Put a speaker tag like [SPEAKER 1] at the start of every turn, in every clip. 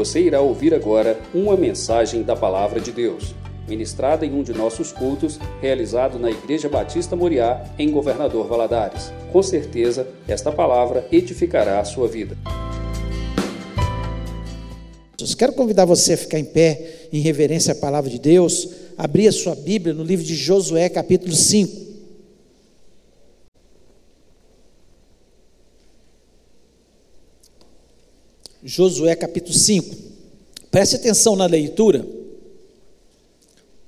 [SPEAKER 1] Você irá ouvir agora uma mensagem da Palavra de Deus, ministrada em um de nossos cultos, realizado na Igreja Batista Moriá, em Governador Valadares. Com certeza, esta palavra edificará a sua vida.
[SPEAKER 2] Quero convidar você a ficar em pé em reverência à palavra de Deus, abrir a sua Bíblia no livro de Josué, capítulo 5. Josué capítulo 5. Preste atenção na leitura.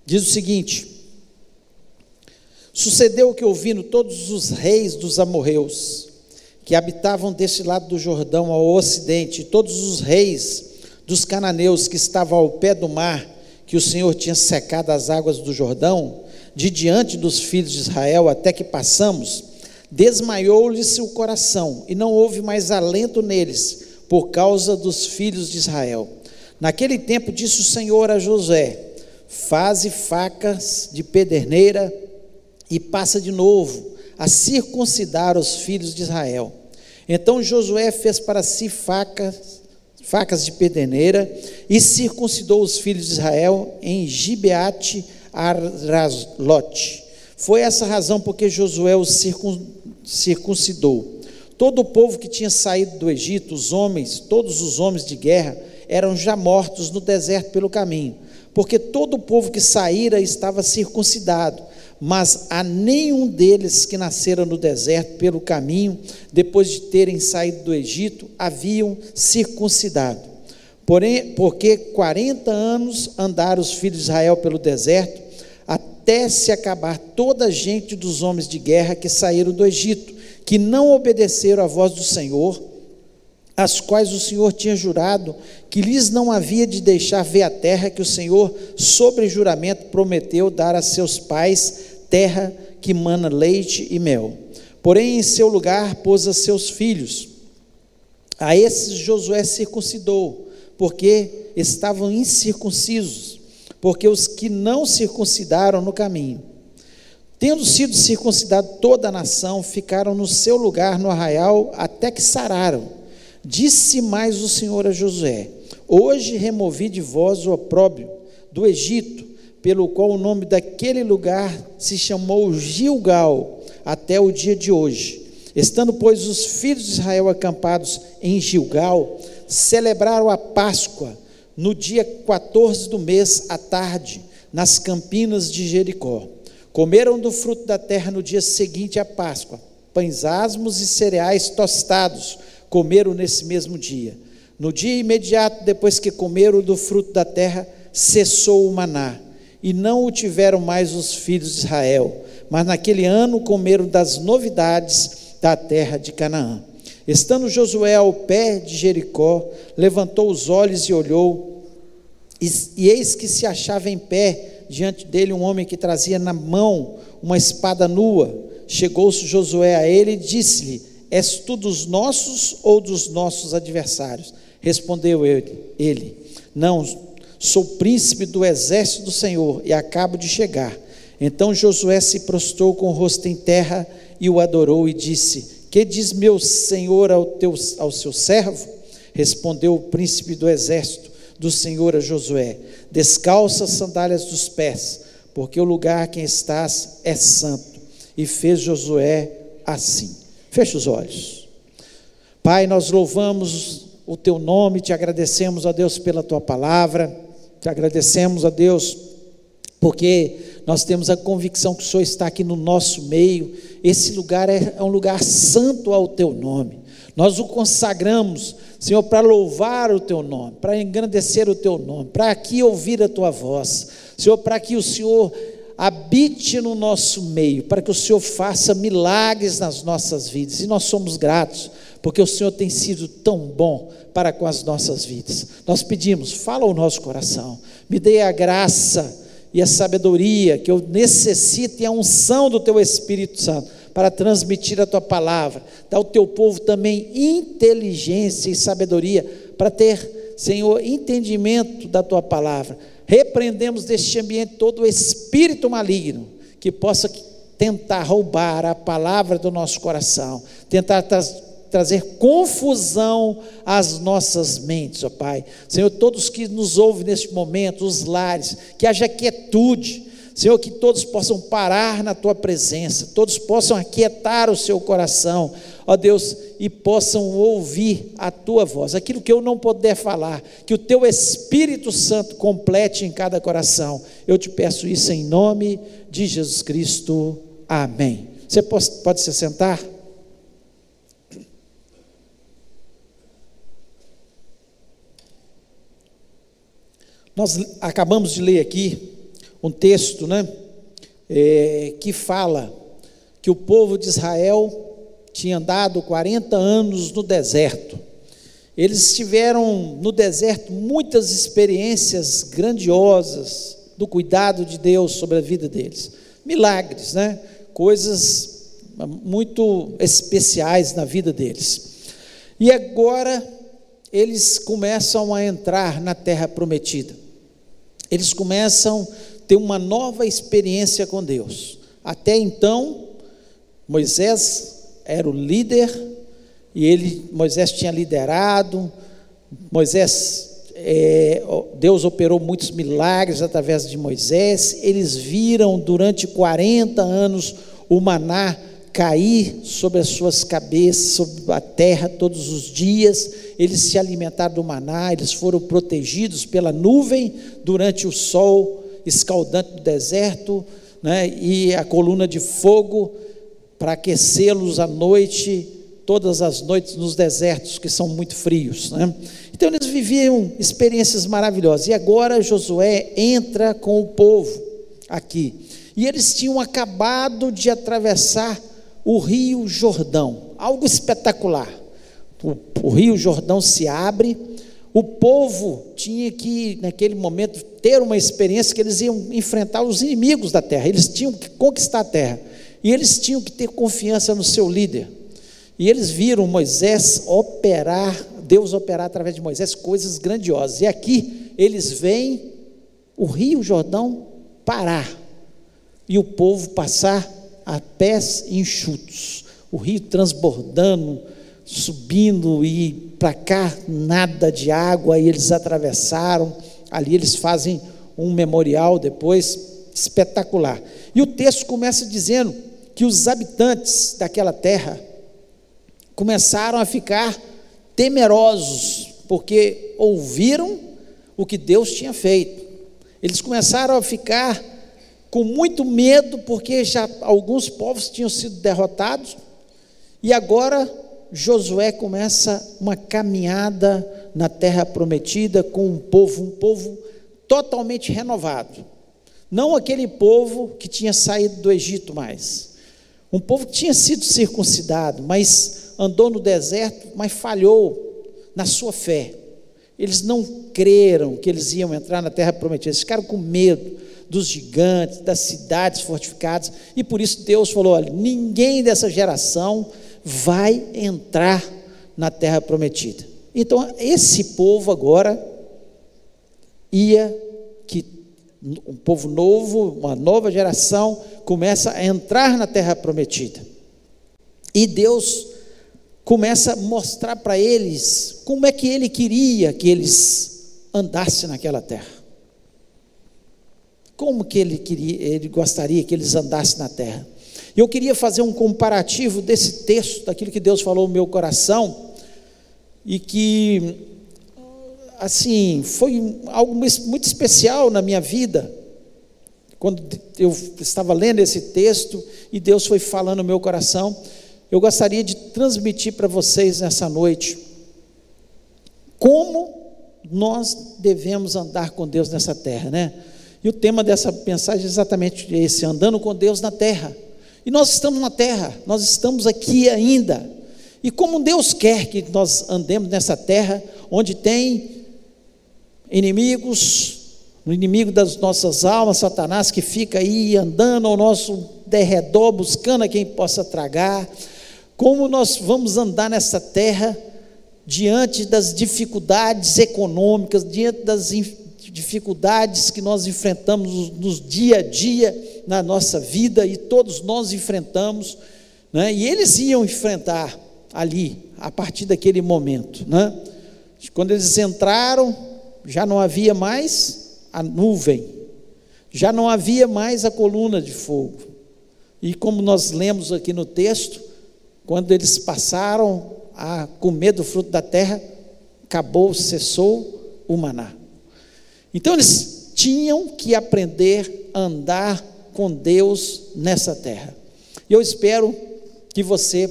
[SPEAKER 2] Diz o seguinte: Sucedeu que ouvindo todos os reis dos amorreus que habitavam deste lado do Jordão ao ocidente, todos os reis dos cananeus que estavam ao pé do mar, que o Senhor tinha secado as águas do Jordão, de diante dos filhos de Israel, até que passamos, desmaiou-lhes o coração, e não houve mais alento neles, por causa dos filhos de Israel. Naquele tempo disse o Senhor a José: Faze facas de pederneira e passa de novo a circuncidar os filhos de Israel. Então Josué fez para si facas, facas de pederneira e circuncidou os filhos de Israel em Gibeate Araslote. Foi essa razão porque Josué os circuncidou Todo o povo que tinha saído do Egito, os homens, todos os homens de guerra, eram já mortos no deserto pelo caminho, porque todo o povo que saíra estava circuncidado, mas a nenhum deles que nasceram no deserto pelo caminho, depois de terem saído do Egito, haviam circuncidado. Porém, porque 40 anos andaram os filhos de Israel pelo deserto, até se acabar toda a gente dos homens de guerra que saíram do Egito, que não obedeceram à voz do Senhor, as quais o Senhor tinha jurado que lhes não havia de deixar ver a terra que o Senhor, sobre juramento, prometeu dar a seus pais, terra que mana leite e mel. Porém, em seu lugar pôs a seus filhos. A esses Josué circuncidou, porque estavam incircuncisos, porque os que não circuncidaram no caminho Tendo sido circuncidado toda a nação, ficaram no seu lugar no arraial até que sararam. Disse mais o Senhor a Josué: Hoje removi de vós o opróbrio do Egito, pelo qual o nome daquele lugar se chamou Gilgal, até o dia de hoje. Estando, pois, os filhos de Israel acampados em Gilgal, celebraram a Páscoa no dia 14 do mês, à tarde, nas campinas de Jericó. Comeram do fruto da terra no dia seguinte à Páscoa, pães asmos e cereais tostados, comeram nesse mesmo dia. No dia imediato depois que comeram do fruto da terra, cessou o maná, e não o tiveram mais os filhos de Israel, mas naquele ano comeram das novidades da terra de Canaã. Estando Josué ao pé de Jericó, levantou os olhos e olhou, e, e eis que se achava em pé diante dele um homem que trazia na mão uma espada nua. Chegou-se Josué a ele e disse-lhe: És tu dos nossos ou dos nossos adversários? Respondeu ele, Não, sou príncipe do exército do Senhor e acabo de chegar. Então Josué se prostrou com o rosto em terra e o adorou e disse: Que diz meu senhor ao, teu, ao seu servo? Respondeu o príncipe do exército do Senhor a Josué: Descalça as sandálias dos pés, porque o lugar que estás é santo. E fez Josué assim. Feche os olhos. Pai, nós louvamos o teu nome, te agradecemos a Deus pela tua palavra, te agradecemos a Deus porque nós temos a convicção que o Senhor está aqui no nosso meio. Esse lugar é, é um lugar santo ao teu nome. Nós o consagramos, Senhor, para louvar o teu nome, para engrandecer o teu nome, para aqui ouvir a tua voz, Senhor, para que o Senhor habite no nosso meio, para que o Senhor faça milagres nas nossas vidas. E nós somos gratos, porque o Senhor tem sido tão bom para com as nossas vidas. Nós pedimos, fala o nosso coração, me dê a graça e a sabedoria que eu necessito e a unção do teu Espírito Santo para transmitir a tua palavra. Dá ao teu povo também inteligência e sabedoria para ter, Senhor, entendimento da tua palavra. Repreendemos deste ambiente todo o espírito maligno que possa tentar roubar a palavra do nosso coração, tentar trazer confusão às nossas mentes, ó Pai. Senhor, todos que nos ouvem neste momento, os lares, que haja quietude, Senhor, que todos possam parar na tua presença, todos possam aquietar o seu coração, ó Deus, e possam ouvir a tua voz, aquilo que eu não puder falar, que o teu Espírito Santo complete em cada coração. Eu te peço isso em nome de Jesus Cristo. Amém. Você pode, pode se sentar? Nós acabamos de ler aqui um texto, né, é, que fala que o povo de Israel tinha andado 40 anos no deserto. Eles tiveram no deserto muitas experiências grandiosas do cuidado de Deus sobre a vida deles. Milagres, né? Coisas muito especiais na vida deles. E agora eles começam a entrar na terra prometida. Eles começam ter uma nova experiência com Deus. Até então, Moisés era o líder e ele, Moisés tinha liderado. Moisés, é, Deus operou muitos milagres através de Moisés. Eles viram durante 40 anos o maná cair sobre as suas cabeças, sobre a terra todos os dias. Eles se alimentaram do maná, eles foram protegidos pela nuvem durante o sol escaldante do deserto, né, e a coluna de fogo para aquecê-los à noite, todas as noites nos desertos que são muito frios. Né? Então eles viviam experiências maravilhosas. E agora Josué entra com o povo aqui. E eles tinham acabado de atravessar o rio Jordão, algo espetacular. O, o rio Jordão se abre o povo tinha que, naquele momento, ter uma experiência que eles iam enfrentar os inimigos da terra, eles tinham que conquistar a terra, e eles tinham que ter confiança no seu líder. E eles viram Moisés operar, Deus operar através de Moisés coisas grandiosas. E aqui eles veem o Rio Jordão parar e o povo passar a pés enxutos, o rio transbordando, subindo e para cá nada de água, e eles atravessaram. Ali eles fazem um memorial depois espetacular. E o texto começa dizendo que os habitantes daquela terra começaram a ficar temerosos, porque ouviram o que Deus tinha feito. Eles começaram a ficar com muito medo, porque já alguns povos tinham sido derrotados, e agora Josué começa uma caminhada na terra prometida com um povo, um povo totalmente renovado. Não aquele povo que tinha saído do Egito mais. Um povo que tinha sido circuncidado, mas andou no deserto, mas falhou na sua fé. Eles não creram que eles iam entrar na terra prometida, eles ficaram com medo dos gigantes, das cidades fortificadas, e por isso Deus falou: olha, ninguém dessa geração vai entrar na terra prometida. Então, esse povo agora ia que um povo novo, uma nova geração começa a entrar na terra prometida. E Deus começa a mostrar para eles como é que ele queria que eles andassem naquela terra. Como que ele queria, ele gostaria que eles andassem na terra? Eu queria fazer um comparativo desse texto, daquilo que Deus falou no meu coração, e que, assim, foi algo muito especial na minha vida, quando eu estava lendo esse texto e Deus foi falando no meu coração, eu gostaria de transmitir para vocês nessa noite como nós devemos andar com Deus nessa terra, né? E o tema dessa mensagem é exatamente esse: andando com Deus na terra. E nós estamos na terra, nós estamos aqui ainda. E como Deus quer que nós andemos nessa terra, onde tem inimigos, o inimigo das nossas almas, Satanás, que fica aí andando ao nosso derredor, buscando a quem possa tragar, como nós vamos andar nessa terra diante das dificuldades econômicas, diante das dificuldades que nós enfrentamos nos dia a dia na nossa vida e todos nós enfrentamos, né? e eles iam enfrentar ali a partir daquele momento, né? Quando eles entraram, já não havia mais a nuvem, já não havia mais a coluna de fogo. E como nós lemos aqui no texto, quando eles passaram a comer do fruto da terra, acabou, cessou o maná. Então eles tinham que aprender a andar com Deus nessa terra. E eu espero que você,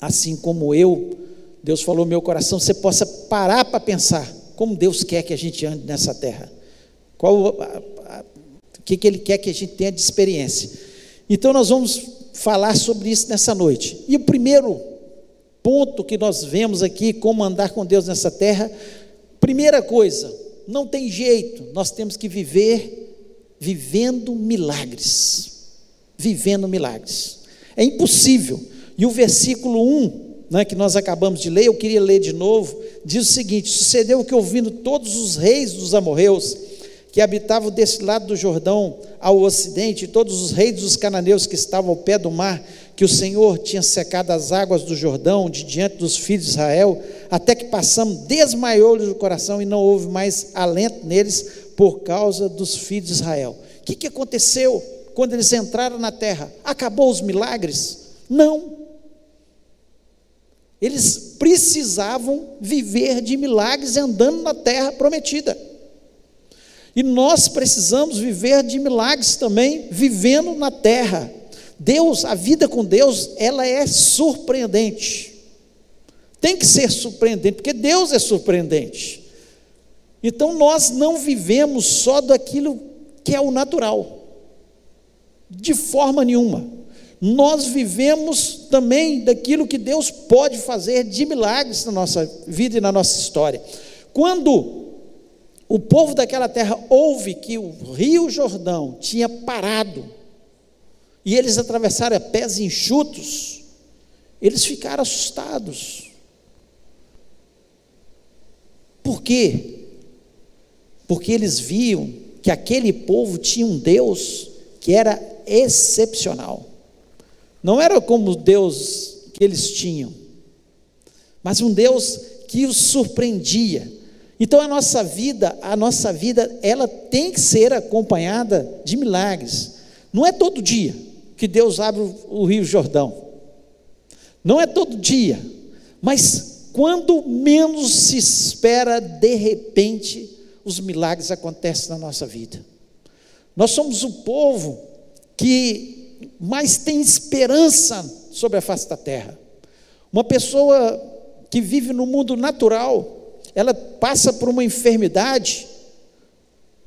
[SPEAKER 2] assim como eu, Deus falou no meu coração, você possa parar para pensar como Deus quer que a gente ande nessa terra. Qual o que, que Ele quer que a gente tenha de experiência. Então nós vamos falar sobre isso nessa noite. E o primeiro ponto que nós vemos aqui, como andar com Deus nessa terra, primeira coisa, não tem jeito, nós temos que viver vivendo milagres. Vivendo milagres. É impossível. E o versículo 1, né, que nós acabamos de ler, eu queria ler de novo, diz o seguinte: Sucedeu que, ouvindo todos os reis dos amorreus, que habitavam desse lado do Jordão ao ocidente, e todos os reis dos cananeus que estavam ao pé do mar, que o Senhor tinha secado as águas do Jordão de diante dos filhos de Israel, até que passamos, desmaiou-lhes o coração e não houve mais alento neles por causa dos filhos de Israel. O que, que aconteceu quando eles entraram na terra? Acabou os milagres? Não. Eles precisavam viver de milagres andando na terra prometida. E nós precisamos viver de milagres também, vivendo na terra. Deus, a vida com Deus, ela é surpreendente. Tem que ser surpreendente, porque Deus é surpreendente. Então nós não vivemos só daquilo que é o natural, de forma nenhuma. Nós vivemos também daquilo que Deus pode fazer de milagres na nossa vida e na nossa história. Quando o povo daquela terra ouve que o rio Jordão tinha parado e eles atravessaram a pés enxutos, eles ficaram assustados. Por quê? Porque eles viam que aquele povo tinha um Deus que era excepcional. Não era como Deus que eles tinham, mas um Deus que os surpreendia então a nossa vida, a nossa vida, ela tem que ser acompanhada de milagres. Não é todo dia que Deus abre o Rio Jordão. Não é todo dia, mas quando menos se espera, de repente, os milagres acontecem na nossa vida. Nós somos o povo que mais tem esperança sobre a face da terra. Uma pessoa que vive no mundo natural, ela passa por uma enfermidade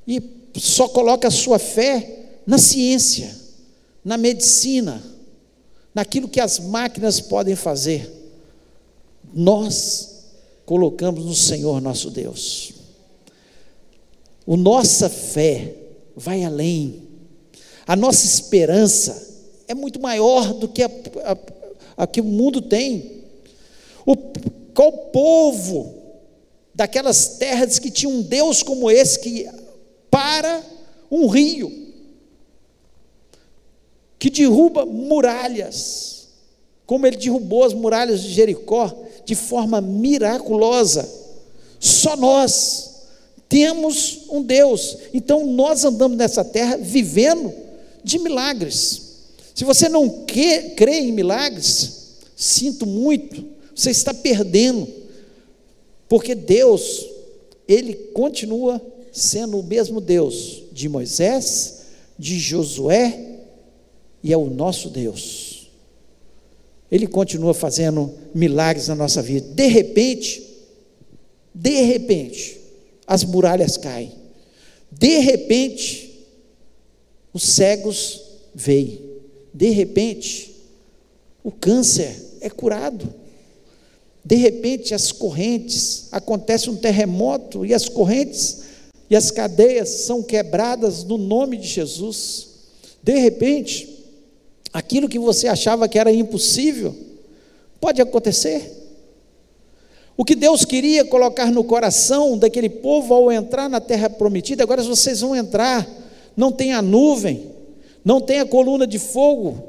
[SPEAKER 2] e só coloca a sua fé na ciência, na medicina, naquilo que as máquinas podem fazer. Nós colocamos no Senhor nosso Deus. O nossa fé vai além. A nossa esperança é muito maior do que a, a, a que o mundo tem. O, qual povo daquelas terras que tinha um Deus como esse que para um rio, que derruba muralhas, como ele derrubou as muralhas de Jericó de forma miraculosa. Só nós temos um Deus. Então nós andamos nessa terra vivendo de milagres. Se você não crê em milagres, sinto muito, você está perdendo. Porque Deus, ele continua sendo o mesmo Deus de Moisés, de Josué e é o nosso Deus. Ele continua fazendo milagres na nossa vida. De repente, de repente, as muralhas caem. De repente, os cegos veem. De repente, o câncer é curado. De repente, as correntes, acontece um terremoto e as correntes e as cadeias são quebradas no nome de Jesus. De repente, aquilo que você achava que era impossível, pode acontecer. O que Deus queria colocar no coração daquele povo ao entrar na terra prometida, agora vocês vão entrar, não tem a nuvem, não tem a coluna de fogo,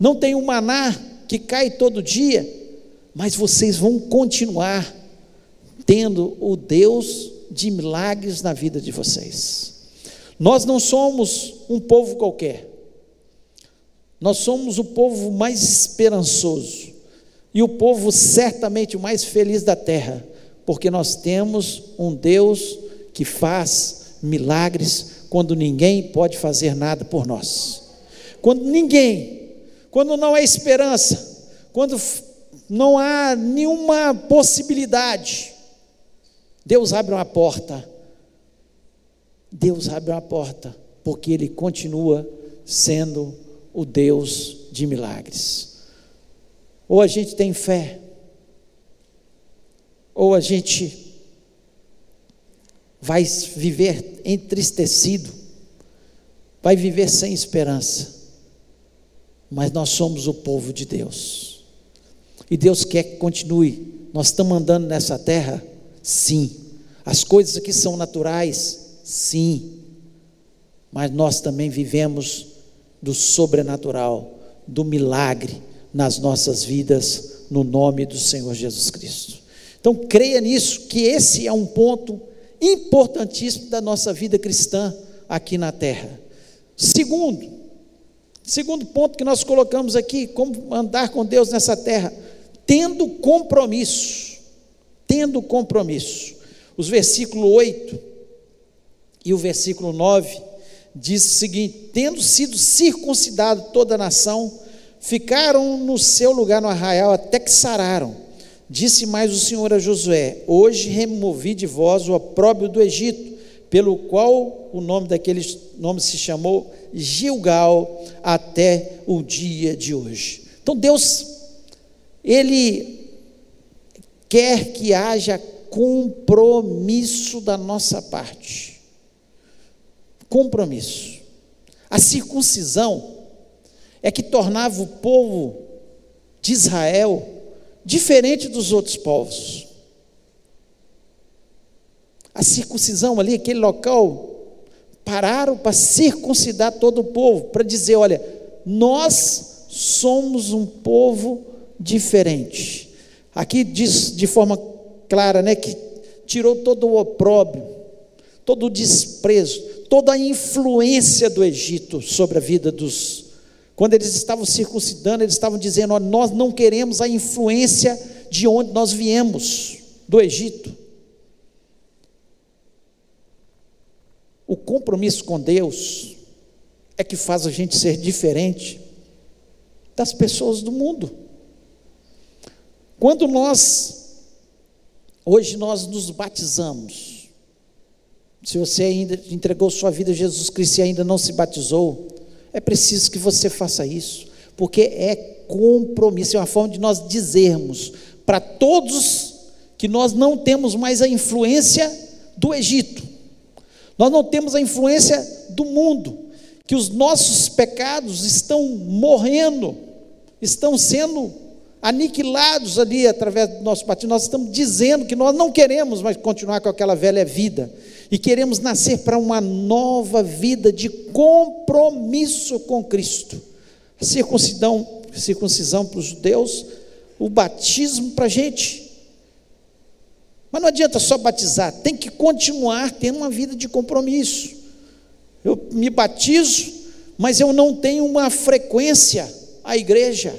[SPEAKER 2] não tem o maná que cai todo dia, mas vocês vão continuar tendo o Deus de milagres na vida de vocês. Nós não somos um povo qualquer, nós somos o povo mais esperançoso e o povo certamente o mais feliz da terra, porque nós temos um Deus que faz milagres quando ninguém pode fazer nada por nós. Quando ninguém, quando não há esperança, quando não há nenhuma possibilidade, Deus abre uma porta. Deus abre uma porta, porque Ele continua sendo o Deus de milagres. Ou a gente tem fé, ou a gente vai viver entristecido, vai viver sem esperança. Mas nós somos o povo de Deus. E Deus quer que continue. Nós estamos andando nessa terra Sim. As coisas aqui são naturais? Sim. Mas nós também vivemos do sobrenatural, do milagre nas nossas vidas, no nome do Senhor Jesus Cristo. Então, creia nisso, que esse é um ponto importantíssimo da nossa vida cristã aqui na terra. Segundo, segundo ponto que nós colocamos aqui, como andar com Deus nessa terra, tendo compromisso tendo compromisso. Os versículo 8 e o versículo 9 diz o seguinte: tendo sido circuncidado toda a nação, ficaram no seu lugar no arraial até que sararam. Disse mais o Senhor a Josué: Hoje removi de vós o opróbrio do Egito, pelo qual o nome daquele nome se chamou Gilgal até o dia de hoje. Então Deus, ele quer que haja compromisso da nossa parte. Compromisso. A circuncisão é que tornava o povo de Israel diferente dos outros povos. A circuncisão ali, aquele local, pararam para circuncidar todo o povo, para dizer: olha, nós somos um povo diferente. Aqui diz de forma clara, né, que tirou todo o opróbrio, todo o desprezo, toda a influência do Egito sobre a vida dos. Quando eles estavam circuncidando, eles estavam dizendo: nós não queremos a influência de onde nós viemos, do Egito. O compromisso com Deus é que faz a gente ser diferente das pessoas do mundo. Quando nós, hoje nós nos batizamos, se você ainda entregou sua vida a Jesus Cristo e ainda não se batizou, é preciso que você faça isso, porque é compromisso, é uma forma de nós dizermos para todos que nós não temos mais a influência do Egito, nós não temos a influência do mundo, que os nossos pecados estão morrendo, estão sendo aniquilados ali através do nosso batismo, nós estamos dizendo que nós não queremos mais continuar com aquela velha vida e queremos nascer para uma nova vida de compromisso com Cristo. A circuncisão, circuncisão para os judeus, o batismo para a gente. Mas não adianta só batizar, tem que continuar tendo uma vida de compromisso. Eu me batizo, mas eu não tenho uma frequência à igreja.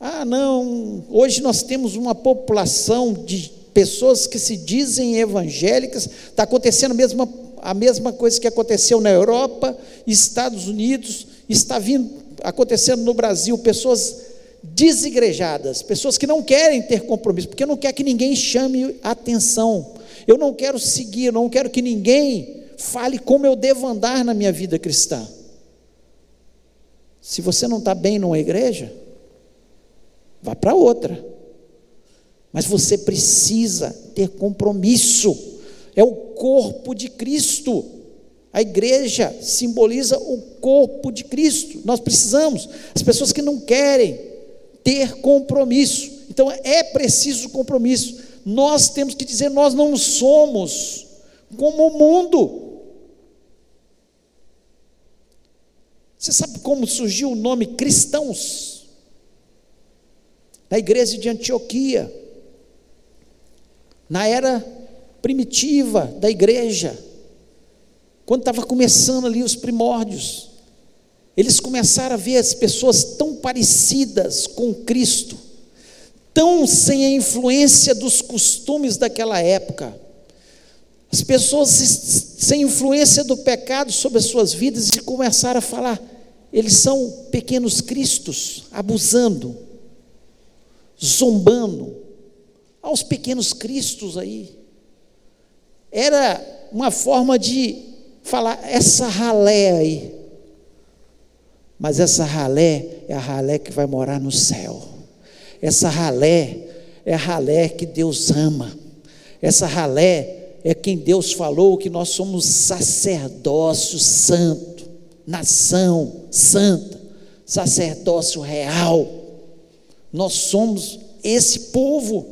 [SPEAKER 2] Ah, não, hoje nós temos uma população de pessoas que se dizem evangélicas, está acontecendo a mesma, a mesma coisa que aconteceu na Europa, Estados Unidos, está vindo acontecendo no Brasil, pessoas desigrejadas, pessoas que não querem ter compromisso, porque não quer que ninguém chame atenção. Eu não quero seguir, não quero que ninguém fale como eu devo andar na minha vida cristã. Se você não está bem numa igreja, vá para outra. Mas você precisa ter compromisso. É o corpo de Cristo. A igreja simboliza o corpo de Cristo. Nós precisamos. As pessoas que não querem ter compromisso. Então é preciso compromisso. Nós temos que dizer: nós não somos como o mundo. Você sabe como surgiu o nome cristãos? na igreja de Antioquia, na era primitiva da igreja, quando estava começando ali os primórdios, eles começaram a ver as pessoas tão parecidas com Cristo, tão sem a influência dos costumes daquela época, as pessoas sem influência do pecado sobre as suas vidas e começaram a falar, eles são pequenos cristos, abusando, zombando, aos pequenos cristos aí. Era uma forma de falar, essa ralé aí. Mas essa ralé é a ralé que vai morar no céu. Essa ralé é a ralé que Deus ama. Essa ralé é quem Deus falou que nós somos sacerdócio santo, nação santa, sacerdócio real. Nós somos esse povo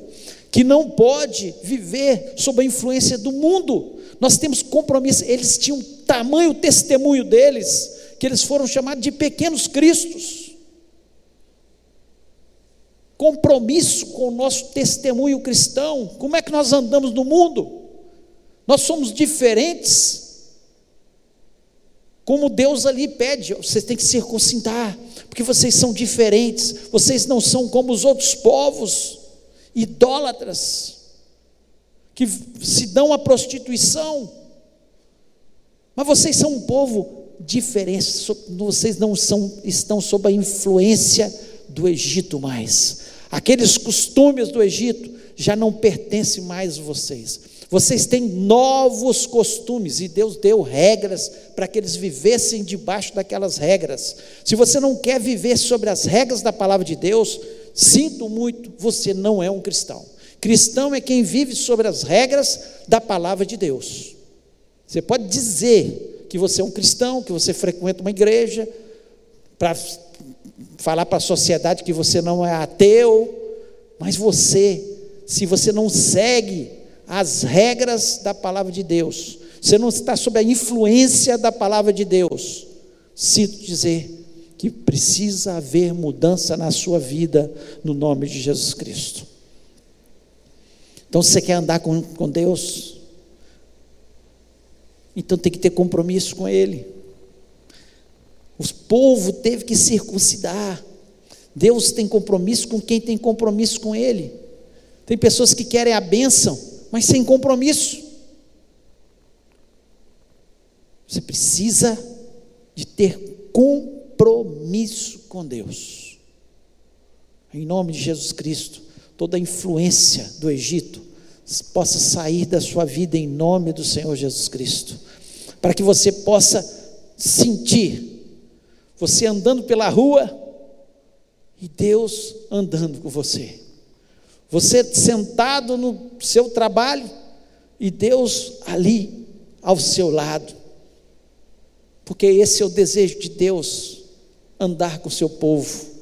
[SPEAKER 2] que não pode viver sob a influência do mundo. Nós temos compromisso. Eles tinham tamanho testemunho deles que eles foram chamados de pequenos cristos. Compromisso com o nosso testemunho cristão. Como é que nós andamos no mundo? Nós somos diferentes. Como Deus ali pede, vocês têm que circuncidar, porque vocês são diferentes, vocês não são como os outros povos, idólatras, que se dão à prostituição, mas vocês são um povo diferente, vocês não são, estão sob a influência do Egito mais, aqueles costumes do Egito já não pertencem mais a vocês, vocês têm novos costumes e Deus deu regras para que eles vivessem debaixo daquelas regras. Se você não quer viver sobre as regras da palavra de Deus, sinto muito, você não é um cristão. Cristão é quem vive sobre as regras da palavra de Deus. Você pode dizer que você é um cristão, que você frequenta uma igreja, para falar para a sociedade que você não é ateu, mas você, se você não segue as regras da palavra de Deus, você não está sob a influência da palavra de Deus, sinto dizer que precisa haver mudança na sua vida, no nome de Jesus Cristo. Então, se você quer andar com, com Deus, então tem que ter compromisso com Ele. O povo teve que circuncidar. Deus tem compromisso com quem tem compromisso com Ele. Tem pessoas que querem a bênção, mas sem compromisso. Você precisa de ter compromisso com Deus. Em nome de Jesus Cristo, toda a influência do Egito possa sair da sua vida em nome do Senhor Jesus Cristo, para que você possa sentir você andando pela rua e Deus andando com você. Você sentado no seu trabalho e Deus ali ao seu lado. Porque esse é o desejo de Deus, andar com o seu povo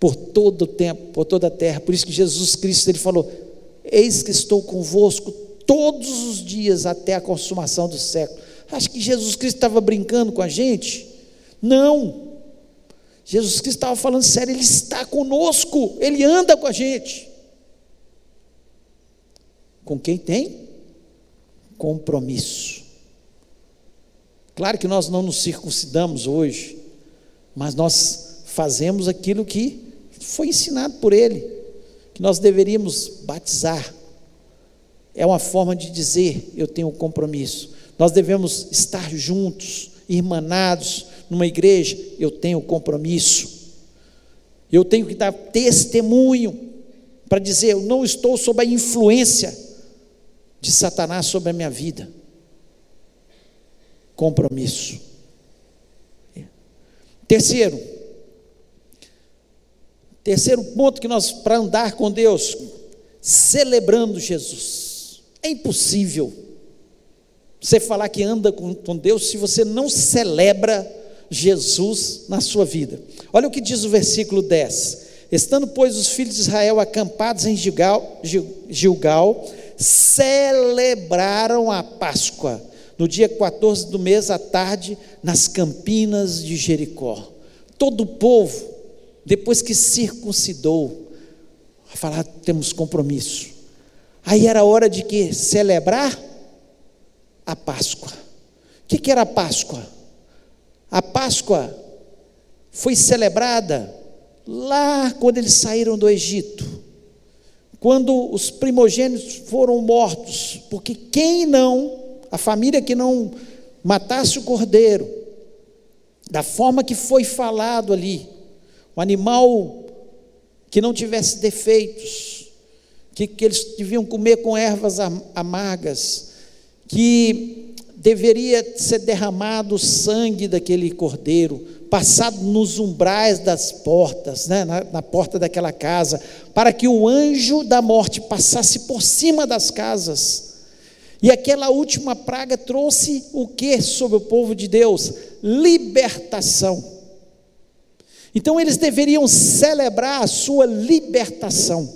[SPEAKER 2] por todo o tempo, por toda a terra. Por isso que Jesus Cristo ele falou: Eis que estou convosco todos os dias até a consumação do século. Acho que Jesus Cristo estava brincando com a gente? Não. Jesus Cristo estava falando sério, Ele está conosco, Ele anda com a gente. Com quem tem? Compromisso. Claro que nós não nos circuncidamos hoje, mas nós fazemos aquilo que foi ensinado por Ele, que nós deveríamos batizar. É uma forma de dizer: eu tenho um compromisso. Nós devemos estar juntos, irmanados, numa igreja, eu tenho compromisso. Eu tenho que dar testemunho para dizer, eu não estou sob a influência de Satanás sobre a minha vida. Compromisso. Terceiro, terceiro ponto que nós, para andar com Deus, celebrando Jesus. É impossível você falar que anda com, com Deus se você não celebra Jesus na sua vida. Olha o que diz o versículo 10. Estando, pois, os filhos de Israel acampados em Gilgal, Gilgal, celebraram a Páscoa no dia 14 do mês à tarde, nas campinas de Jericó. Todo o povo depois que circuncidou, a falar: temos compromisso. Aí era hora de que? Celebrar a Páscoa. O que, que era a Páscoa? A Páscoa foi celebrada lá quando eles saíram do Egito, quando os primogênitos foram mortos, porque quem não, a família que não matasse o cordeiro, da forma que foi falado ali, um animal que não tivesse defeitos, que, que eles deviam comer com ervas amargas, que deveria ser derramado o sangue daquele cordeiro, passado nos umbrais das portas, né, na, na porta daquela casa, para que o anjo da morte passasse por cima das casas. E aquela última praga trouxe o que sobre o povo de Deus? Libertação. Então eles deveriam celebrar a sua libertação.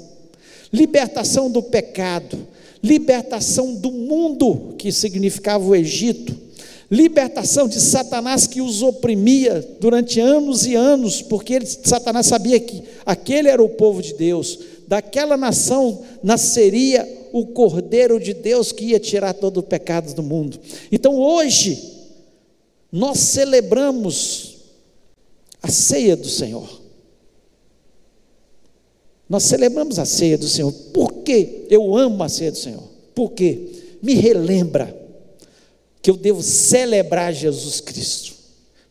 [SPEAKER 2] Libertação do pecado, libertação do mundo, que significava o Egito, libertação de Satanás que os oprimia durante anos e anos, porque ele, Satanás sabia que aquele era o povo de Deus, daquela nação nasceria o Cordeiro de Deus que ia tirar todo o pecado do mundo. Então hoje, nós celebramos a ceia do Senhor. Nós celebramos a ceia do Senhor. Por quê? Eu amo a ceia do Senhor. Por quê? Me relembra que eu devo celebrar Jesus Cristo.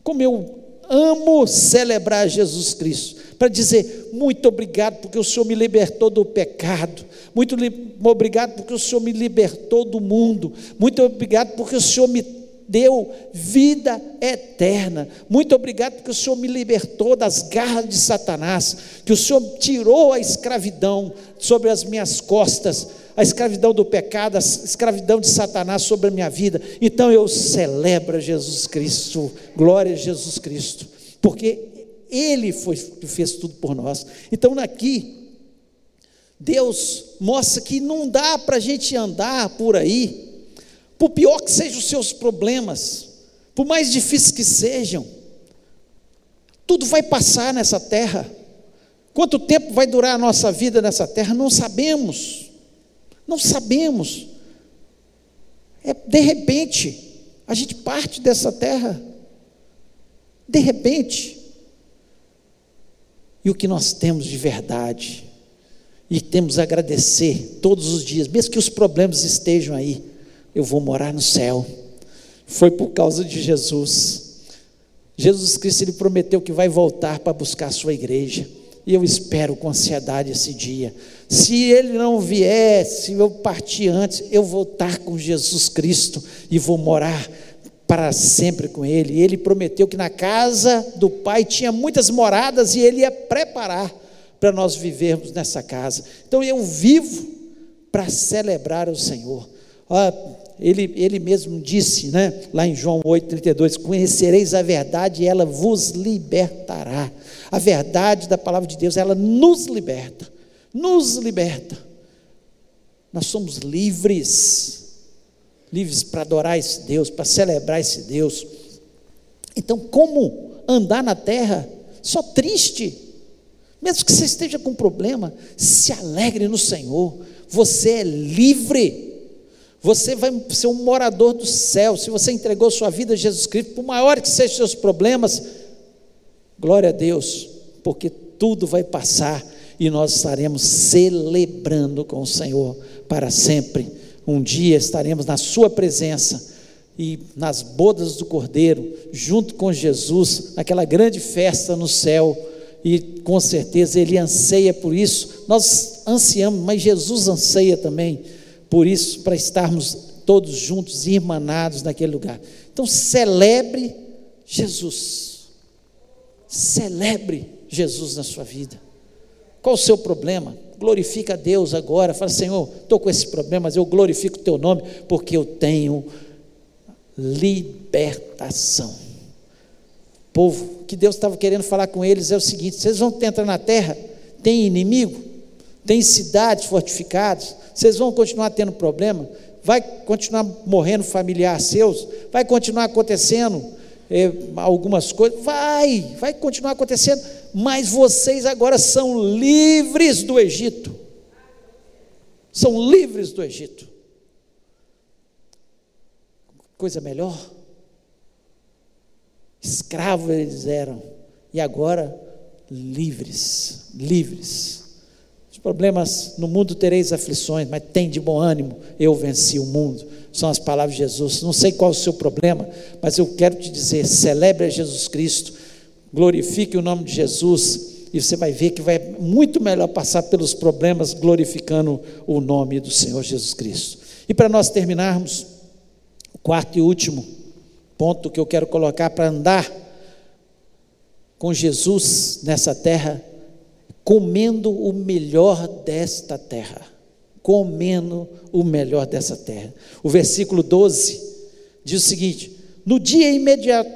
[SPEAKER 2] Como eu amo celebrar Jesus Cristo. Para dizer muito obrigado porque o Senhor me libertou do pecado. Muito obrigado porque o Senhor me libertou do mundo. Muito obrigado porque o Senhor me deu vida eterna. Muito obrigado porque o Senhor me libertou das garras de Satanás, que o Senhor tirou a escravidão sobre as minhas costas, a escravidão do pecado, a escravidão de Satanás sobre a minha vida. Então eu celebro Jesus Cristo, glória a Jesus Cristo, porque Ele foi que fez tudo por nós. Então aqui, Deus mostra que não dá para a gente andar por aí por pior que sejam os seus problemas, por mais difíceis que sejam, tudo vai passar nessa terra. Quanto tempo vai durar a nossa vida nessa terra? Não sabemos. Não sabemos. É de repente, a gente parte dessa terra. De repente. E o que nós temos de verdade, e temos a agradecer todos os dias, mesmo que os problemas estejam aí eu vou morar no céu. Foi por causa de Jesus. Jesus Cristo ele prometeu que vai voltar para buscar a sua igreja. E eu espero com ansiedade esse dia. Se ele não vier, se eu partir antes, eu vou estar com Jesus Cristo e vou morar para sempre com ele. Ele prometeu que na casa do Pai tinha muitas moradas e ele ia preparar para nós vivermos nessa casa. Então eu vivo para celebrar o Senhor. Ele, ele mesmo disse, né, lá em João 8,32: Conhecereis a verdade e ela vos libertará. A verdade da palavra de Deus, ela nos liberta, nos liberta. Nós somos livres, livres para adorar esse Deus, para celebrar esse Deus. Então, como andar na terra só triste? Mesmo que você esteja com problema, se alegre no Senhor. Você é livre você vai ser um morador do céu. Se você entregou sua vida a Jesus Cristo, por maior que sejam seus problemas, glória a Deus, porque tudo vai passar e nós estaremos celebrando com o Senhor para sempre. Um dia estaremos na Sua presença e nas bodas do Cordeiro, junto com Jesus, naquela grande festa no céu. E com certeza Ele anseia por isso. Nós ansiamos, mas Jesus anseia também por isso, para estarmos todos juntos, irmanados naquele lugar. Então, celebre Jesus. Celebre Jesus na sua vida. Qual o seu problema? Glorifica a Deus agora. Fala, Senhor, estou com esse problema, mas eu glorifico o teu nome, porque eu tenho libertação. Povo, que Deus estava querendo falar com eles é o seguinte: vocês vão entrar na terra, tem inimigo, tem cidades fortificadas, vocês vão continuar tendo problema, vai continuar morrendo familiar seus, vai continuar acontecendo é, algumas coisas, vai, vai continuar acontecendo, mas vocês agora são livres do Egito. São livres do Egito. Coisa melhor. Escravos eles eram, e agora livres, livres. Os problemas no mundo tereis aflições, mas tem de bom ânimo, eu venci o mundo. São as palavras de Jesus. Não sei qual é o seu problema, mas eu quero te dizer: celebre a Jesus Cristo, glorifique o nome de Jesus, e você vai ver que vai muito melhor passar pelos problemas glorificando o nome do Senhor Jesus Cristo. E para nós terminarmos, o quarto e último ponto que eu quero colocar para andar com Jesus nessa terra, comendo o melhor desta terra. Comendo o melhor dessa terra. O versículo 12 diz o seguinte: No dia imediato,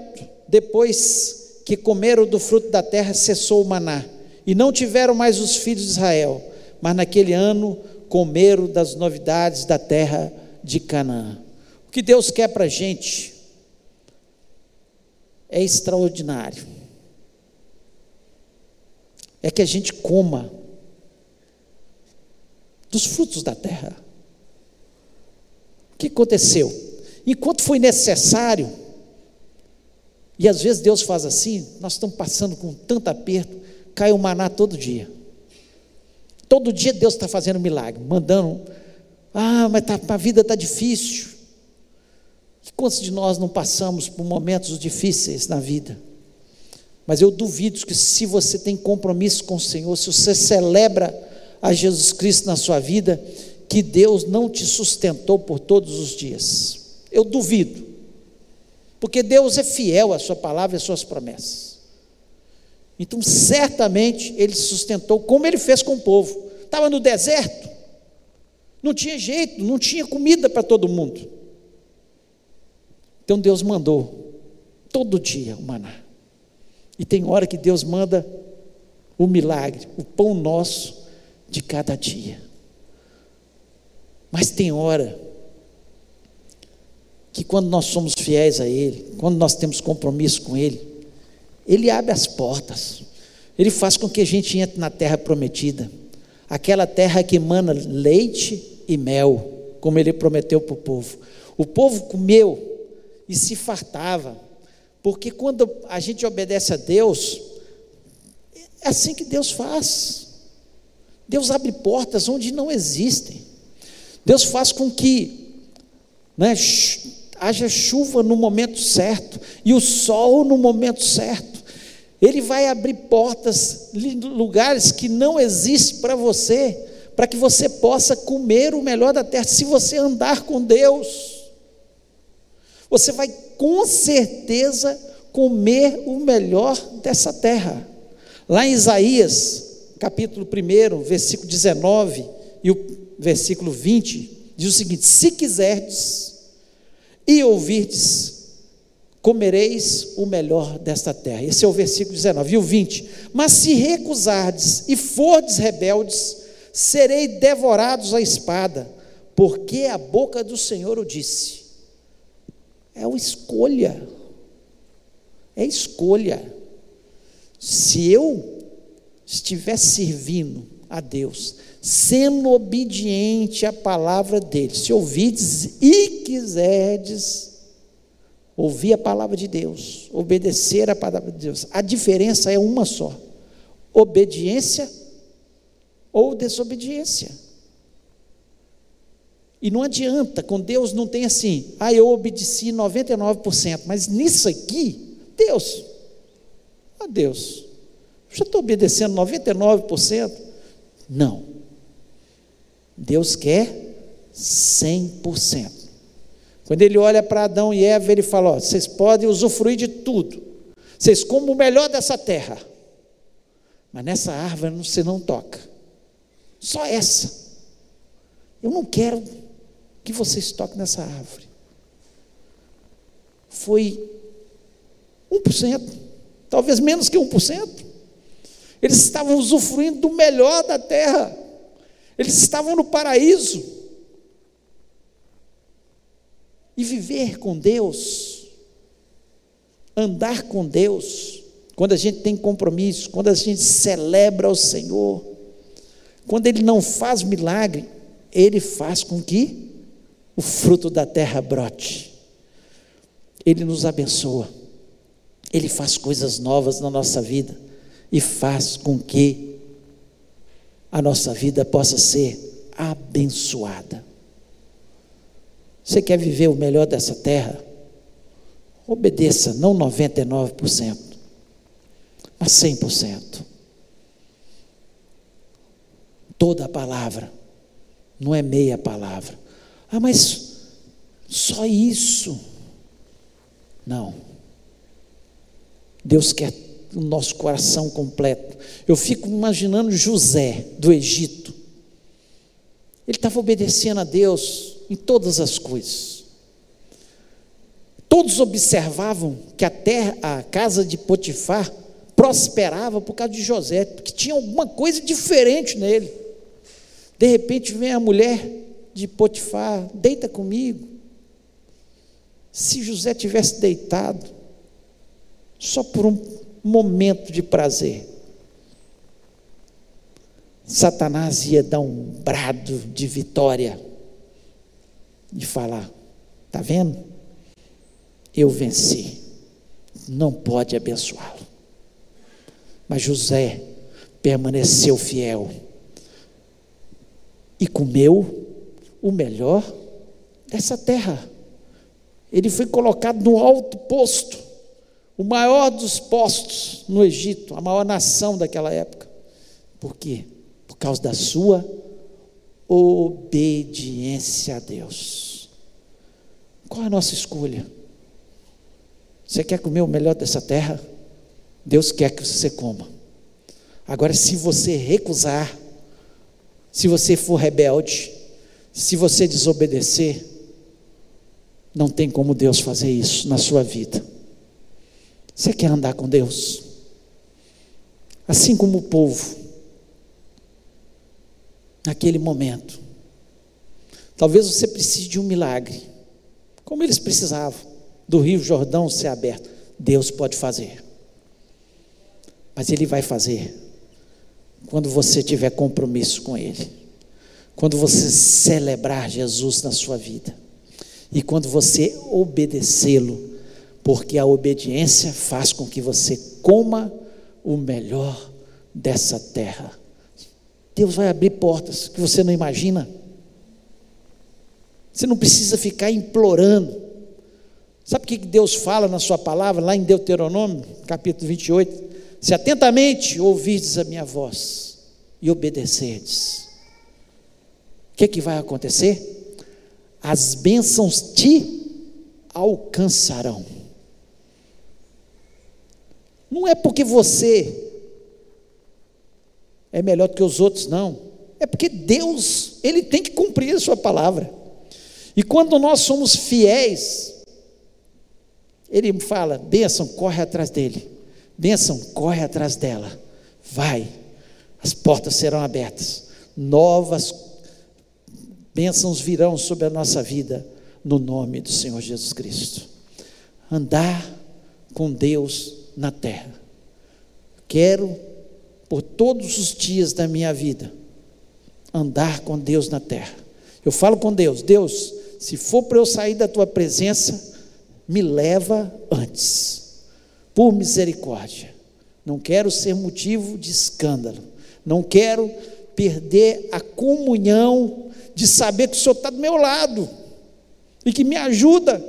[SPEAKER 2] depois que comeram do fruto da terra, cessou o maná, e não tiveram mais os filhos de Israel, mas naquele ano comeram das novidades da terra de Canaã. O que Deus quer para a gente é extraordinário é que a gente coma dos frutos da terra. O que aconteceu? Enquanto foi necessário, e às vezes Deus faz assim, nós estamos passando com tanto aperto, cai o maná todo dia. Todo dia Deus está fazendo milagre, mandando. Ah, mas tá, a vida está difícil. E quantos de nós não passamos por momentos difíceis na vida? Mas eu duvido que se você tem compromisso com o Senhor, se você celebra a Jesus Cristo na sua vida, que Deus não te sustentou por todos os dias. Eu duvido. Porque Deus é fiel à sua palavra e às suas promessas. Então, certamente, ele sustentou como ele fez com o povo. Estava no deserto, não tinha jeito, não tinha comida para todo mundo. Então Deus mandou todo dia o maná. E tem hora que Deus manda o milagre, o pão nosso de cada dia. Mas tem hora que quando nós somos fiéis a Ele, quando nós temos compromisso com Ele, Ele abre as portas, Ele faz com que a gente entre na terra prometida, aquela terra que emana leite e mel, como Ele prometeu para o povo. O povo comeu e se fartava porque quando a gente obedece a Deus, é assim que Deus faz. Deus abre portas onde não existem. Deus faz com que né, haja chuva no momento certo e o sol no momento certo. Ele vai abrir portas, lugares que não existem para você, para que você possa comer o melhor da terra. Se você andar com Deus, você vai com certeza comer o melhor dessa terra. Lá em Isaías, capítulo 1, versículo 19 e o versículo 20, diz o seguinte: Se quiserdes e ouvirdes, comereis o melhor desta terra. Esse é o versículo 19. E o 20: Mas se recusardes e fordes rebeldes, serei devorados à espada, porque a boca do Senhor o disse. É uma escolha. É escolha. Se eu estiver servindo a Deus, sendo obediente à palavra dele, se ouvides e quiserdes ouvir a palavra de Deus, obedecer a palavra de Deus, a diferença é uma só: obediência ou desobediência. E não adianta, com Deus não tem assim, ah, eu obedeci 99%, mas nisso aqui, Deus, a Deus, já estou obedecendo 99%? Não. Deus quer 100%. Quando ele olha para Adão e Eva, ele fala: vocês podem usufruir de tudo, vocês comem o melhor dessa terra, mas nessa árvore você não toca, só essa. Eu não quero que vocês toquem nessa árvore. Foi 1%, talvez menos que 1%. Eles estavam usufruindo do melhor da terra. Eles estavam no paraíso. E viver com Deus, andar com Deus, quando a gente tem compromisso, quando a gente celebra o Senhor, quando Ele não faz milagre, Ele faz com que o fruto da terra brote. Ele nos abençoa, Ele faz coisas novas na nossa vida e faz com que a nossa vida possa ser abençoada. Você quer viver o melhor dessa terra? Obedeça, não 99%, mas 100%. Toda a palavra, não é meia palavra. Ah, mas só isso. Não. Deus quer o nosso coração completo. Eu fico imaginando José do Egito. Ele estava obedecendo a Deus em todas as coisas. Todos observavam que a terra, a casa de Potifar prosperava por causa de José, porque tinha alguma coisa diferente nele. De repente vem a mulher de Potifar, deita comigo. Se José tivesse deitado, só por um momento de prazer, Satanás ia dar um brado de vitória e falar: está vendo? Eu venci, não pode abençoá-lo. Mas José permaneceu fiel e comeu o melhor dessa terra. Ele foi colocado no alto posto o maior dos postos no Egito, a maior nação daquela época. Por quê? Por causa da sua obediência a Deus. Qual é a nossa escolha? Você quer comer o melhor dessa terra? Deus quer que você coma. Agora, se você recusar, se você for rebelde, se você desobedecer, não tem como Deus fazer isso na sua vida. Você quer andar com Deus? Assim como o povo, naquele momento. Talvez você precise de um milagre, como eles precisavam, do Rio Jordão ser aberto. Deus pode fazer, mas Ele vai fazer quando você tiver compromisso com Ele, quando você celebrar Jesus na sua vida e quando você obedecê-lo porque a obediência faz com que você coma o melhor dessa terra. Deus vai abrir portas que você não imagina. Você não precisa ficar implorando. Sabe o que Deus fala na Sua palavra, lá em Deuteronômio, capítulo 28? Se atentamente ouvirdes a minha voz e obedecerdes, que, que vai acontecer? As bênçãos te alcançarão. Não é porque você é melhor do que os outros, não. É porque Deus, Ele tem que cumprir a Sua palavra. E quando nós somos fiéis, Ele fala: bênção, corre atrás dele. Bênção, corre atrás dela. Vai, as portas serão abertas. Novas bênçãos virão sobre a nossa vida, no nome do Senhor Jesus Cristo. Andar com Deus na terra. Quero, por todos os dias da minha vida, andar com Deus na terra. Eu falo com Deus: Deus, se for para eu sair da tua presença, me leva antes, por misericórdia. Não quero ser motivo de escândalo, não quero perder a comunhão de saber que o Senhor está do meu lado e que me ajuda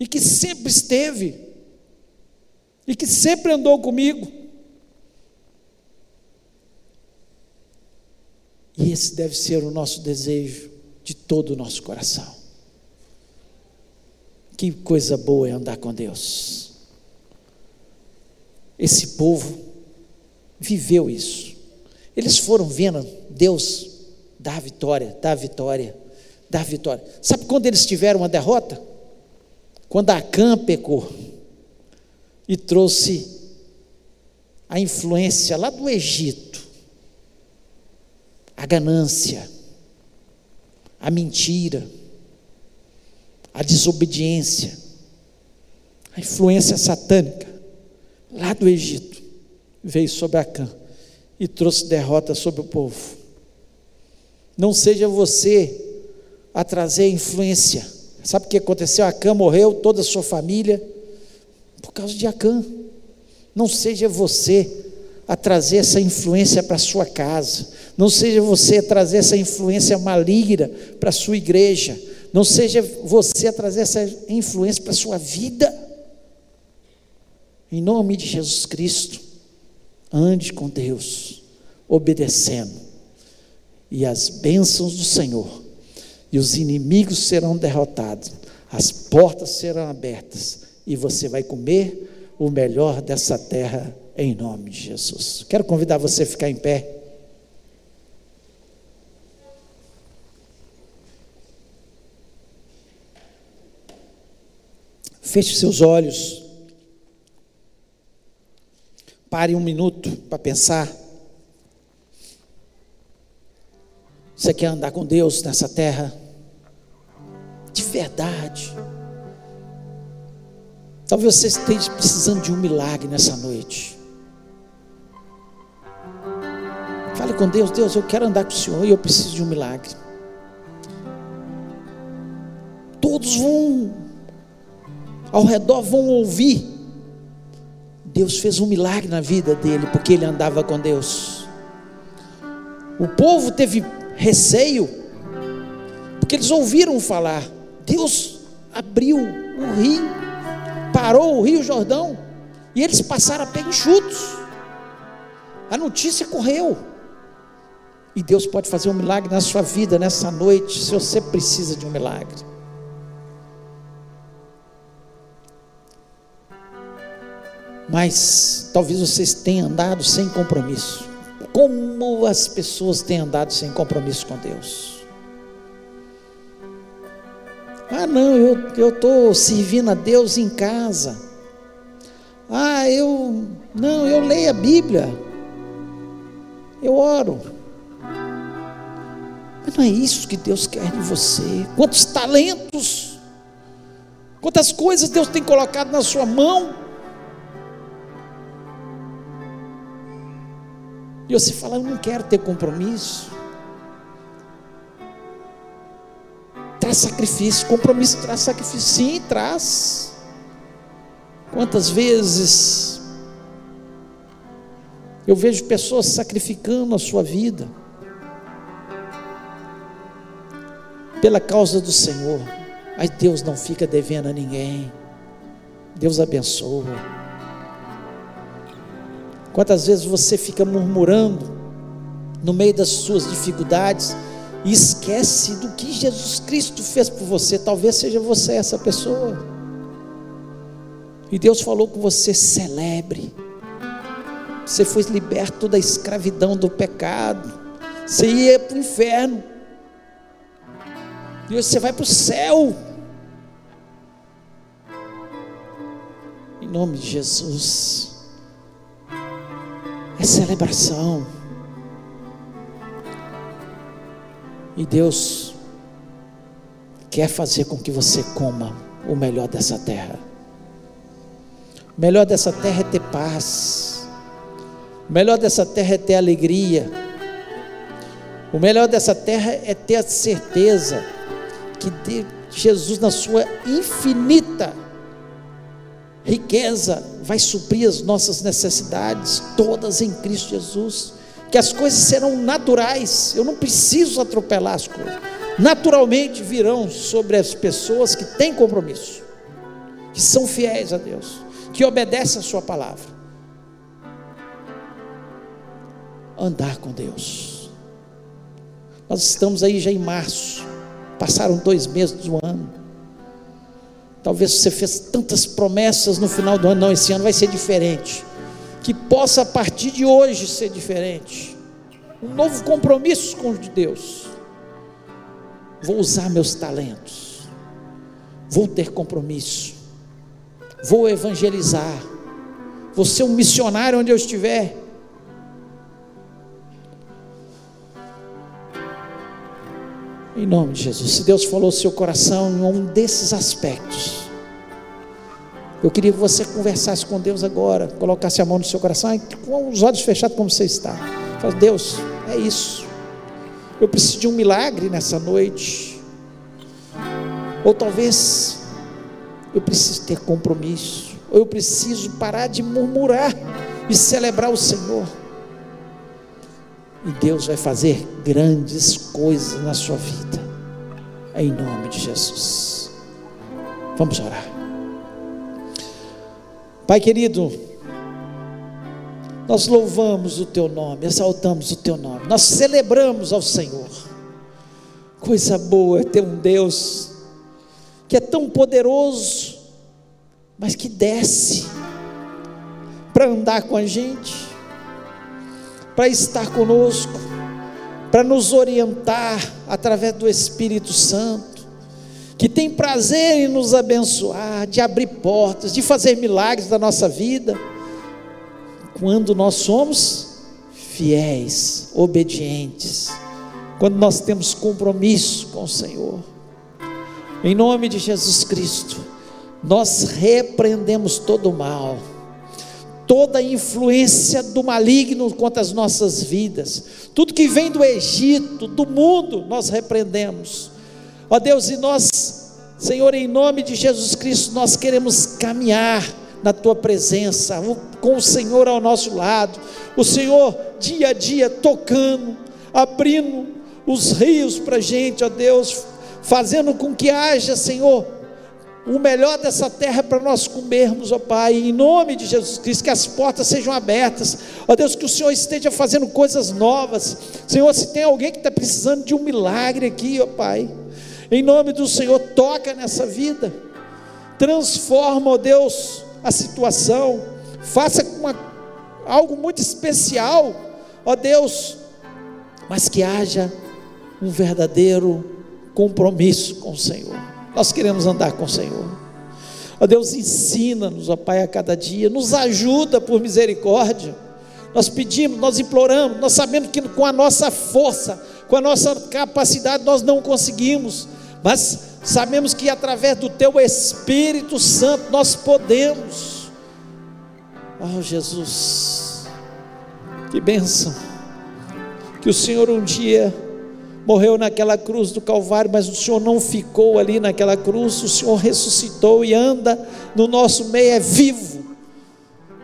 [SPEAKER 2] e que sempre esteve e que sempre andou comigo. E esse deve ser o nosso desejo de todo o nosso coração. Que coisa boa é andar com Deus. Esse povo viveu isso. Eles foram vendo Deus dar vitória, dar vitória, dar vitória. Sabe quando eles tiveram uma derrota? Quando Acã pecou e trouxe a influência lá do Egito, a ganância, a mentira, a desobediência, a influência satânica. lá do Egito, veio sobre Acã e trouxe derrota sobre o povo. Não seja você a trazer influência. Sabe o que aconteceu? Acã morreu, toda a sua família, por causa de Acã. Não seja você a trazer essa influência para a sua casa. Não seja você a trazer essa influência maligna para a sua igreja. Não seja você a trazer essa influência para a sua vida. Em nome de Jesus Cristo, ande com Deus, obedecendo, e as bênçãos do Senhor, e os inimigos serão derrotados, as portas serão abertas, e você vai comer o melhor dessa terra, em nome de Jesus. Quero convidar você a ficar em pé. Feche seus olhos. Pare um minuto para pensar. Você quer andar com Deus nessa terra? De verdade. Talvez você esteja precisando de um milagre nessa noite. Fale com Deus, Deus, eu quero andar com o Senhor e eu preciso de um milagre. Todos vão ao redor vão ouvir Deus fez um milagre na vida dele, porque ele andava com Deus. O povo teve receio, porque eles ouviram falar. Deus abriu o rio, parou o rio Jordão, e eles passaram a pé enxutos. A notícia correu. E Deus pode fazer um milagre na sua vida nessa noite, se você precisa de um milagre. Mas talvez vocês tenham andado sem compromisso. Como as pessoas têm andado sem compromisso com Deus? Ah, não, eu estou servindo a Deus em casa. Ah, eu. Não, eu leio a Bíblia. Eu oro. Mas não é isso que Deus quer de você. Quantos talentos, quantas coisas Deus tem colocado na sua mão. E você fala, eu não quero ter compromisso. Traz sacrifício, compromisso traz sacrifício. Sim, traz. Quantas vezes eu vejo pessoas sacrificando a sua vida pela causa do Senhor. Mas Deus não fica devendo a ninguém. Deus abençoa. Quantas vezes você fica murmurando no meio das suas dificuldades e esquece do que Jesus Cristo fez por você? Talvez seja você essa pessoa. E Deus falou com você: celebre. Você foi liberto da escravidão do pecado. Você ia para o inferno. E hoje você vai para o céu. Em nome de Jesus é celebração. E Deus quer fazer com que você coma o melhor dessa terra. O melhor dessa terra é ter paz. O melhor dessa terra é ter alegria. O melhor dessa terra é ter a certeza que Jesus, na sua infinita riqueza vai suprir as nossas necessidades, todas em Cristo Jesus. Que as coisas serão naturais, eu não preciso atropelar as coisas, naturalmente virão sobre as pessoas que têm compromisso, que são fiéis a Deus, que obedecem a Sua palavra. Andar com Deus. Nós estamos aí já em março, passaram dois meses do ano. Talvez você fez tantas promessas no final do ano, não, esse ano vai ser diferente. Que possa a partir de hoje ser diferente. Um novo compromisso com Deus. Vou usar meus talentos. Vou ter compromisso. Vou evangelizar. Vou ser um missionário onde eu estiver. Em nome de Jesus. Se Deus falou seu coração em um desses aspectos, Eu queria que você conversasse com Deus agora, colocasse a mão no seu coração, com os olhos fechados como você está. Fala, Deus, é isso. Eu preciso de um milagre nessa noite. Ou talvez eu preciso ter compromisso. Ou eu preciso parar de murmurar e celebrar o Senhor. E Deus vai fazer grandes coisas na sua vida. Em nome de Jesus. Vamos orar. Pai querido, nós louvamos o teu nome, exaltamos o teu nome, nós celebramos ao Senhor. Coisa boa é ter um Deus que é tão poderoso, mas que desce para andar com a gente, para estar conosco, para nos orientar através do Espírito Santo, que tem prazer em nos abençoar, de abrir portas, de fazer milagres da nossa vida quando nós somos fiéis, obedientes, quando nós temos compromisso com o Senhor. Em nome de Jesus Cristo, nós repreendemos todo o mal, toda a influência do maligno contra as nossas vidas, tudo que vem do Egito, do mundo, nós repreendemos. Ó Deus, e nós, Senhor, em nome de Jesus Cristo, nós queremos caminhar na tua presença, com o Senhor ao nosso lado, o Senhor dia a dia tocando, abrindo os rios para a gente, ó Deus, fazendo com que haja, Senhor, o melhor dessa terra para nós comermos, ó Pai, em nome de Jesus Cristo, que as portas sejam abertas, ó Deus, que o Senhor esteja fazendo coisas novas, Senhor, se tem alguém que está precisando de um milagre aqui, ó Pai, em nome do Senhor, toca nessa vida, transforma, ó Deus, a situação, faça uma, algo muito especial, ó Deus, mas que haja um verdadeiro compromisso com o Senhor. Nós queremos andar com o Senhor. Ó Deus, ensina-nos, ó Pai, a cada dia, nos ajuda por misericórdia. Nós pedimos, nós imploramos, nós sabemos que com a nossa força, com a nossa capacidade nós não conseguimos, mas sabemos que através do Teu Espírito Santo nós podemos. Oh Jesus, que bênção, que o Senhor um dia morreu naquela cruz do Calvário, mas o Senhor não ficou ali naquela cruz, o Senhor ressuscitou e anda no nosso meio, é vivo.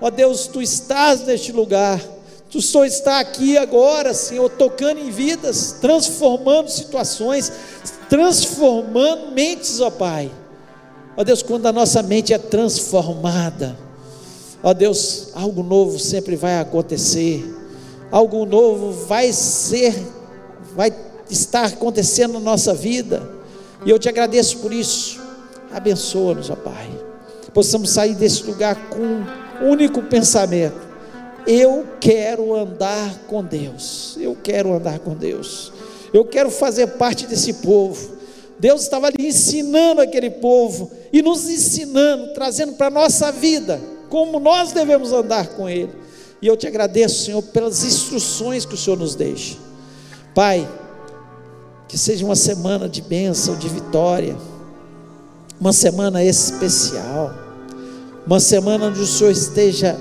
[SPEAKER 2] Ó Deus, tu estás neste lugar, tu só está aqui agora, Senhor, tocando em vidas, transformando situações, transformando mentes, ó Pai. Ó Deus, quando a nossa mente é transformada, ó Deus, algo novo sempre vai acontecer, algo novo vai ser, vai estar acontecendo na nossa vida, e eu te agradeço por isso. Abençoa-nos, ó Pai, possamos sair desse lugar com um único pensamento: eu quero andar com Deus, eu quero andar com Deus. Eu quero fazer parte desse povo. Deus estava ali ensinando aquele povo e nos ensinando, trazendo para a nossa vida como nós devemos andar com Ele. E eu te agradeço, Senhor, pelas instruções que o Senhor nos deixa. Pai, que seja uma semana de bênção, de vitória, uma semana especial, uma semana onde o Senhor esteja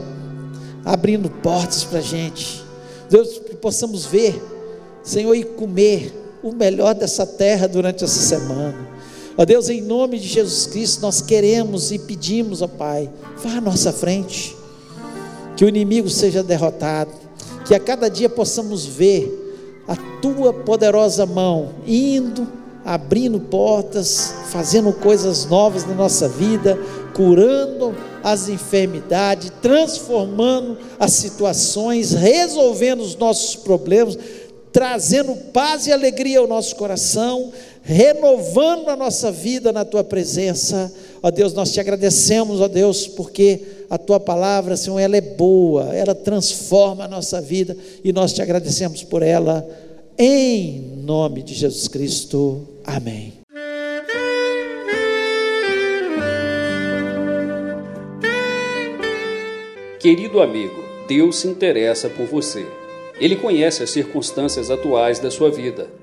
[SPEAKER 2] abrindo portas para a gente. Deus, que possamos ver Senhor, e comer o melhor dessa terra durante essa semana. Ó Deus, em nome de Jesus Cristo, nós queremos e pedimos, ó Pai, vá à nossa frente, que o inimigo seja derrotado, que a cada dia possamos ver a tua poderosa mão indo, abrindo portas, fazendo coisas novas na nossa vida, curando as enfermidades, transformando as situações, resolvendo os nossos problemas trazendo paz e alegria ao nosso coração, renovando a nossa vida na tua presença. Ó Deus, nós te agradecemos, ó Deus, porque a tua palavra, Senhor, ela é boa, ela transforma a nossa vida e nós te agradecemos por ela, em nome de Jesus Cristo. Amém.
[SPEAKER 1] Querido amigo, Deus se interessa por você. Ele conhece as circunstâncias atuais da sua vida.